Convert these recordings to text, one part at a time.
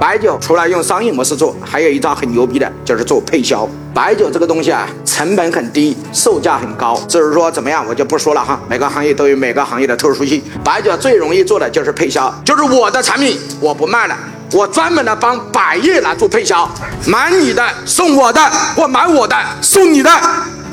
白酒除了用商业模式做，还有一招很牛逼的，就是做配销。白酒这个东西啊，成本很低，售价很高。至于说怎么样，我就不说了哈。每个行业都有每个行业的特殊性。白酒最容易做的就是配销，就是我的产品我不卖了，我专门的帮百业来做配销，买你的送我的，或买我的送你的，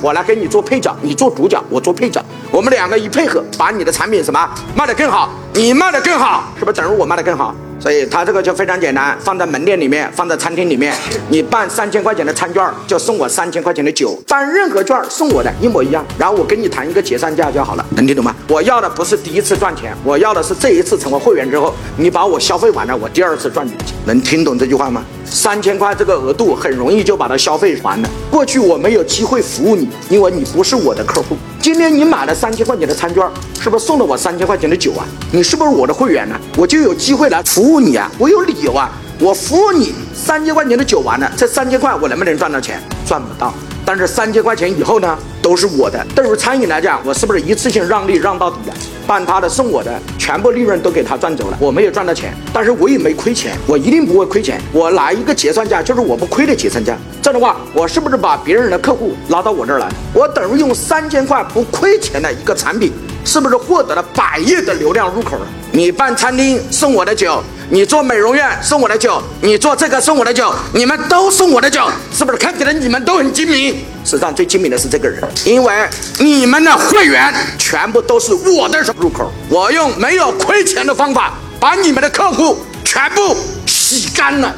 我来给你做配角，你做主角，我做配角，我们两个一配合，把你的产品什么卖得更好，你卖得更好，是不是等于我卖得更好？所以他这个就非常简单，放在门店里面，放在餐厅里面，你办三千块钱的餐券，就送我三千块钱的酒，办任何券送我的一模一样，然后我跟你谈一个结算价就好了，能听懂吗？我要的不是第一次赚钱，我要的是这一次成为会员之后，你把我消费完了，我第二次赚你的钱，能听懂这句话吗？三千块这个额度很容易就把它消费完了。过去我没有机会服务你，因为你不是我的客户。今天你买了三千块钱的餐券，是不是送了我三千块钱的酒啊？你是不是我的会员呢？我就有机会来服务你啊！我有理由啊！我服务你三千块钱的酒完了，这三千块我能不能赚到钱？赚不到。但是三千块钱以后呢，都是我的。对于餐饮来讲，我是不是一次性让利让到底啊？办他的送我的，全部利润都给他赚走了，我没有赚到钱，但是我也没亏钱，我一定不会亏钱。我拿一个结算价，就是我不亏的结算价。这样的话，我是不是把别人的客户拉到我这儿来？我等于用三千块不亏钱的一个产品，是不是获得了百亿的流量入口了？你办餐厅送我的酒。你做美容院送我的酒，你做这个送我的酒，你们都送我的酒，是不是看起来你们都很精明？实际上最精明的是这个人，因为你们的会员全部都是我的入口，我用没有亏钱的方法把你们的客户全部洗干了。